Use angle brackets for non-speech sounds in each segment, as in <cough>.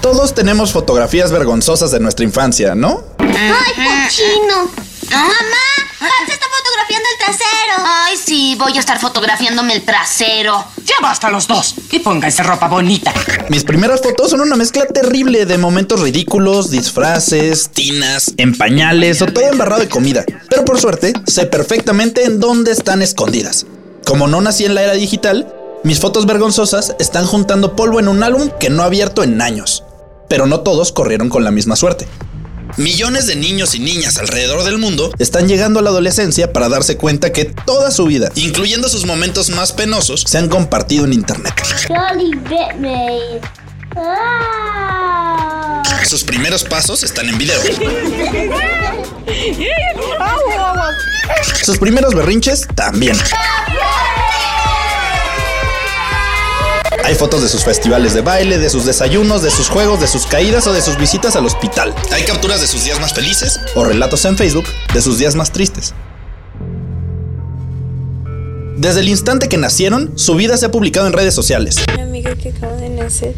Todos tenemos fotografías vergonzosas de nuestra infancia, ¿no? ¡Ay, cochino! ¡Mamá! ¡Hans está fotografiando el trasero! Ay, sí, voy a estar fotografiándome el trasero. Ya basta los dos. Y pónganse ropa bonita. Mis primeras fotos son una mezcla terrible de momentos ridículos, disfraces, tinas, en pañales o todo embarrado de comida. Pero por suerte, sé perfectamente en dónde están escondidas. Como no nací en la era digital, mis fotos vergonzosas están juntando polvo en un álbum que no he abierto en años. Pero no todos corrieron con la misma suerte. Millones de niños y niñas alrededor del mundo están llegando a la adolescencia para darse cuenta que toda su vida, incluyendo sus momentos más penosos, se han compartido en Internet. Ah. Sus primeros pasos están en video. <laughs> Sus primeros berrinches también. Hay fotos de sus festivales de baile, de sus desayunos, de sus juegos, de sus caídas o de sus visitas al hospital. Hay capturas de sus días más felices o relatos en Facebook de sus días más tristes. Desde el instante que nacieron, su vida se ha publicado en redes sociales. Mi amiga que acaba de nacer.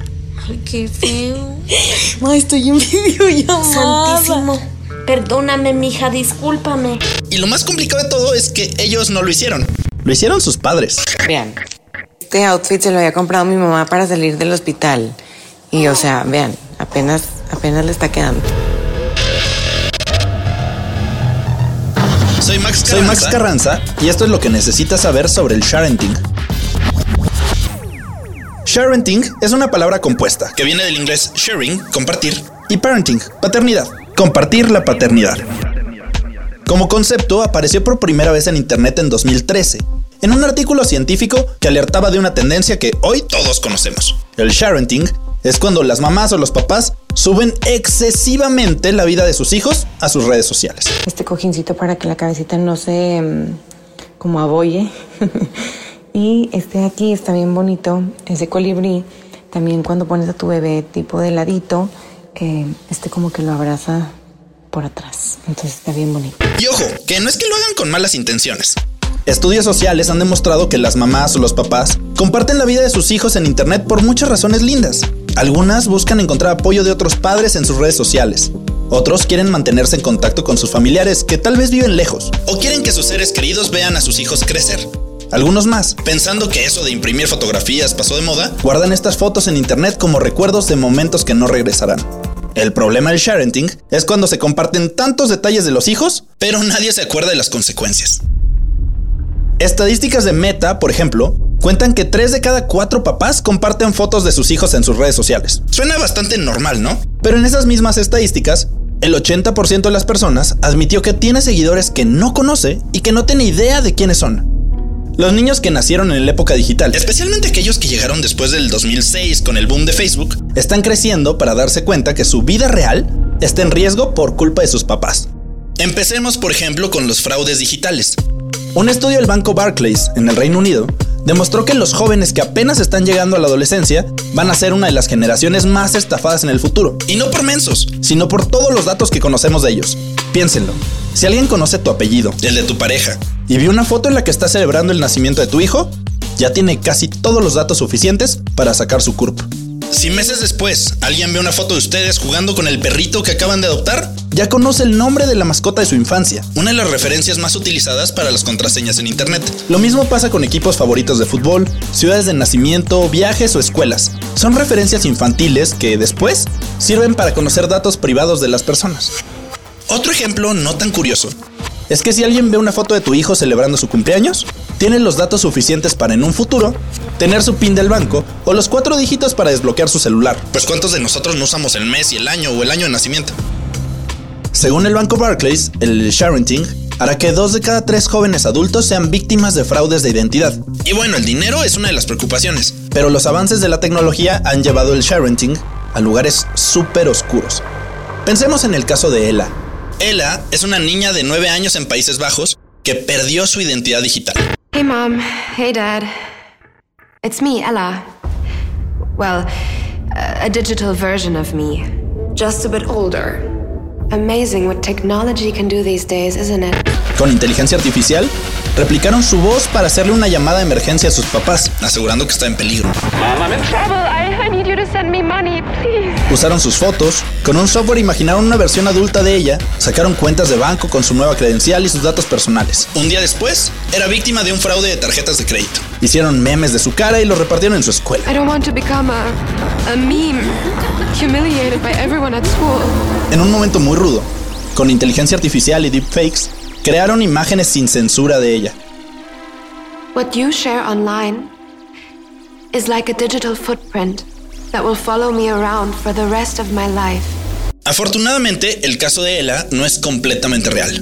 Ay, qué feo. <laughs> Ma, estoy en videollamada. Santísimo. Perdóname, mija, discúlpame. Y lo más complicado de todo es que ellos no lo hicieron. Lo hicieron sus padres. Vean, este outfit se lo había comprado mi mamá para salir del hospital. Y o sea, vean, apenas, apenas le está quedando. Soy Max Carranza. Soy Max Carranza y esto es lo que necesitas saber sobre el sharenting. Sharenting es una palabra compuesta que viene del inglés sharing, compartir, y parenting, paternidad, compartir la paternidad. Como concepto apareció por primera vez en Internet en 2013, en un artículo científico que alertaba de una tendencia que hoy todos conocemos. El sharenting es cuando las mamás o los papás suben excesivamente la vida de sus hijos a sus redes sociales. Este cojincito para que la cabecita no se mm, como abolle. <laughs> y este de aquí está bien bonito, ese colibrí. También cuando pones a tu bebé tipo de ladito, eh, este como que lo abraza por atrás. Entonces está bien bonito. Y ojo, que no es que lo hagan con malas intenciones. Estudios sociales han demostrado que las mamás o los papás comparten la vida de sus hijos en Internet por muchas razones lindas. Algunas buscan encontrar apoyo de otros padres en sus redes sociales. Otros quieren mantenerse en contacto con sus familiares que tal vez viven lejos. O quieren que sus seres queridos vean a sus hijos crecer. Algunos más, pensando que eso de imprimir fotografías pasó de moda, guardan estas fotos en internet como recuerdos de momentos que no regresarán. El problema del sharenting es cuando se comparten tantos detalles de los hijos, pero nadie se acuerda de las consecuencias. Estadísticas de Meta, por ejemplo, cuentan que 3 de cada 4 papás comparten fotos de sus hijos en sus redes sociales. Suena bastante normal, ¿no? Pero en esas mismas estadísticas, el 80% de las personas admitió que tiene seguidores que no conoce y que no tiene idea de quiénes son. Los niños que nacieron en la época digital, especialmente aquellos que llegaron después del 2006 con el boom de Facebook, están creciendo para darse cuenta que su vida real está en riesgo por culpa de sus papás. Empecemos, por ejemplo, con los fraudes digitales. Un estudio del banco Barclays en el Reino Unido demostró que los jóvenes que apenas están llegando a la adolescencia van a ser una de las generaciones más estafadas en el futuro. Y no por mensos, sino por todos los datos que conocemos de ellos. Piénsenlo. Si alguien conoce tu apellido, el de tu pareja, y vio una foto en la que está celebrando el nacimiento de tu hijo, ya tiene casi todos los datos suficientes para sacar su CURP. Si meses después alguien ve una foto de ustedes jugando con el perrito que acaban de adoptar, ya conoce el nombre de la mascota de su infancia, una de las referencias más utilizadas para las contraseñas en Internet. Lo mismo pasa con equipos favoritos de fútbol, ciudades de nacimiento, viajes o escuelas. Son referencias infantiles que después sirven para conocer datos privados de las personas. Otro ejemplo no tan curioso es que si alguien ve una foto de tu hijo celebrando su cumpleaños, tiene los datos suficientes para en un futuro tener su PIN del banco o los cuatro dígitos para desbloquear su celular. Pues cuántos de nosotros no usamos el mes y el año o el año de nacimiento. Según el banco Barclays, el sharenting hará que dos de cada tres jóvenes adultos sean víctimas de fraudes de identidad. Y bueno, el dinero es una de las preocupaciones, pero los avances de la tecnología han llevado el sharenting a lugares súper oscuros. Pensemos en el caso de Ella. Ella es una niña de 9 años en Países Bajos que perdió su identidad digital. Hey, Mom. Hey, Dad. It's me, Ella. Well, a digital version of me. Just a bit older. Amazing what technology can do these days, isn't it? Con inteligencia artificial, replicaron su voz para hacerle una llamada de emergencia a sus papás, asegurando que está en peligro. Mom, I'm in trouble. I, I need you to money, please. Usaron sus fotos, con un software imaginaron una versión adulta de ella, sacaron cuentas de banco con su nueva credencial y sus datos personales. Un día después, era víctima de un fraude de tarjetas de crédito. Hicieron memes de su cara y los repartieron en su escuela. I don't want to become a, a meme, humiliated by everyone at school. En un momento muy rudo, con inteligencia artificial y deepfakes, crearon imágenes sin censura de ella. What you share online is like a digital footprint that will follow me around for the rest of my life. Afortunadamente, el caso de Ella no es completamente real.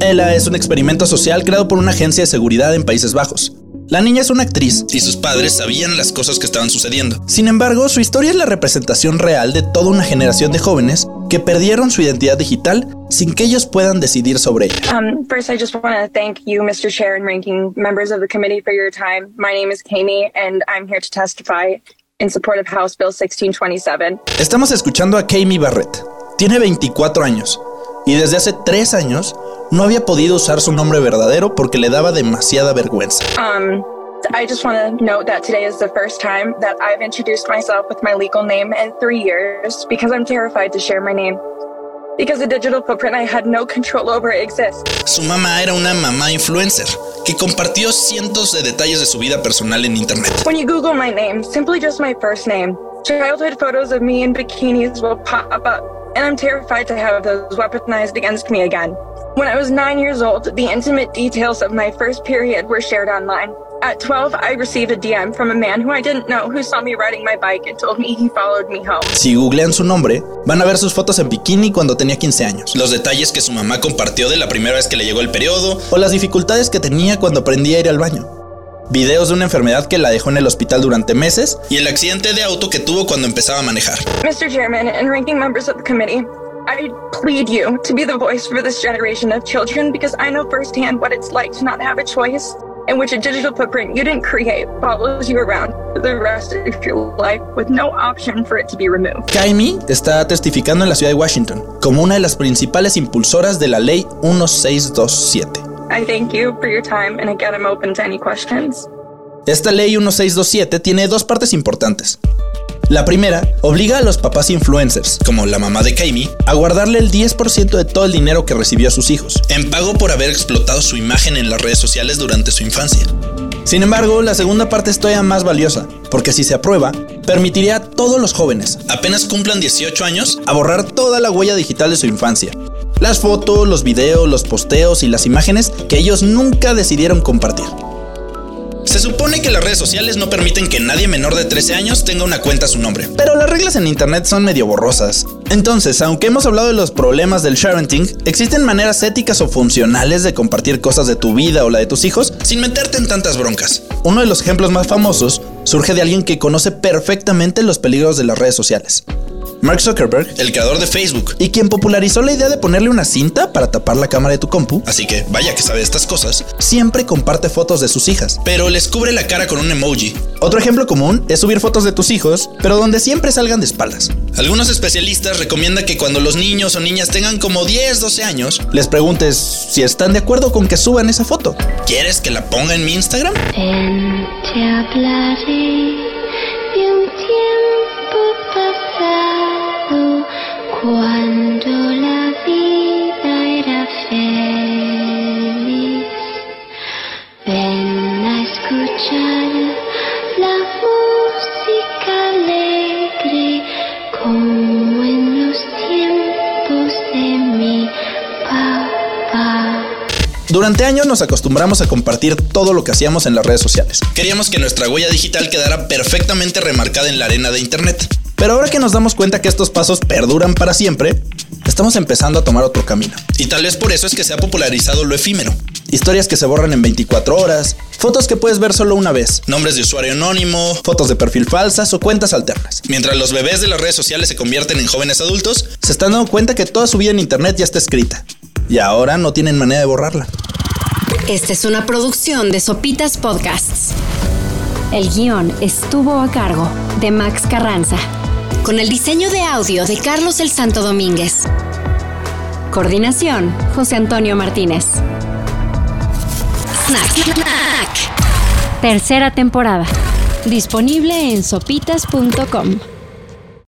Ella es un experimento social creado por una agencia de seguridad en Países Bajos. La niña es una actriz y sus padres sabían las cosas que estaban sucediendo. Sin embargo, su historia es la representación real de toda una generación de jóvenes que perdieron su identidad digital sin que ellos puedan decidir sobre ella. Um, first, I just want to thank you, Mr. Chair, and ranking members of the committee for your time. My name is Kami, and I'm here to testify in support of House Bill 1627. Estamos escuchando a Kami Barrett. Tiene 24 años y desde hace 3 años no había podido usar su nombre verdadero porque le daba demasiada vergüenza. Um, I just want to note that today is the first time that I've introduced myself with my legal name in three years because I'm terrified to share my name. Because the digital footprint I had no control over exists. Su mamá era una mamá influencer que compartió cientos de detalles de su vida personal en internet. When you Google my name, simply just my first name, childhood photos of me in bikinis will pop up, and I'm terrified to have those weaponized against me again. When I was nine years old, the intimate details of my first period were shared online. At 12, I received a DM from a man who I didn't know who saw me riding my bike and told me he followed me home. Si googlean su nombre, van a ver sus fotos en bikini cuando tenía 15 años, los detalles que su mamá compartió de la primera vez que le llegó el periodo o las dificultades que tenía cuando aprendía a ir al baño. Videos de una enfermedad que la dejó en el hospital durante meses y el accidente de auto que tuvo cuando empezaba a manejar. Mr. Chairman and ranking members of the committee, I plead you to be the voice for this generation of children because I know firsthand what it's like to not have a choice in which a digital footprint you didn't create follows you around the rest of your life with no option for it to be removed. Kaimi está testificando en la ciudad de Washington como una de las principales impulsoras de la ley 1627. I thank you for your time and again I'm open to any questions. Esta ley 1627 tiene dos partes importantes. La primera obliga a los papás influencers, como la mamá de Kaimi, a guardarle el 10% de todo el dinero que recibió a sus hijos, en pago por haber explotado su imagen en las redes sociales durante su infancia. Sin embargo, la segunda parte es todavía más valiosa, porque si se aprueba, permitiría a todos los jóvenes, apenas cumplan 18 años, a borrar toda la huella digital de su infancia. Las fotos, los videos, los posteos y las imágenes que ellos nunca decidieron compartir. Se supone que las redes sociales no permiten que nadie menor de 13 años tenga una cuenta a su nombre, pero las reglas en internet son medio borrosas. Entonces, aunque hemos hablado de los problemas del sharenting, existen maneras éticas o funcionales de compartir cosas de tu vida o la de tus hijos sin meterte en tantas broncas. Uno de los ejemplos más famosos surge de alguien que conoce perfectamente los peligros de las redes sociales. Mark Zuckerberg, el creador de Facebook, y quien popularizó la idea de ponerle una cinta para tapar la cámara de tu compu, así que vaya que sabe estas cosas, siempre comparte fotos de sus hijas, pero les cubre la cara con un emoji. Otro ejemplo común es subir fotos de tus hijos, pero donde siempre salgan de espaldas. Algunos especialistas recomiendan que cuando los niños o niñas tengan como 10, 12 años, les preguntes si están de acuerdo con que suban esa foto. ¿Quieres que la ponga en mi Instagram? Ven, te hablaré Durante años nos acostumbramos a compartir todo lo que hacíamos en las redes sociales. Queríamos que nuestra huella digital quedara perfectamente remarcada en la arena de Internet. Pero ahora que nos damos cuenta que estos pasos perduran para siempre, estamos empezando a tomar otro camino. Y tal vez por eso es que se ha popularizado lo efímero. Historias que se borran en 24 horas, fotos que puedes ver solo una vez, nombres de usuario anónimo, fotos de perfil falsas o cuentas alternas. Mientras los bebés de las redes sociales se convierten en jóvenes adultos, se están dando cuenta que toda su vida en Internet ya está escrita. Y ahora no tienen manera de borrarla. Esta es una producción de Sopitas Podcasts. El guion estuvo a cargo de Max Carranza, con el diseño de audio de Carlos el Santo Domínguez. Coordinación, José Antonio Martínez. Snack. Tercera temporada. Disponible en sopitas.com.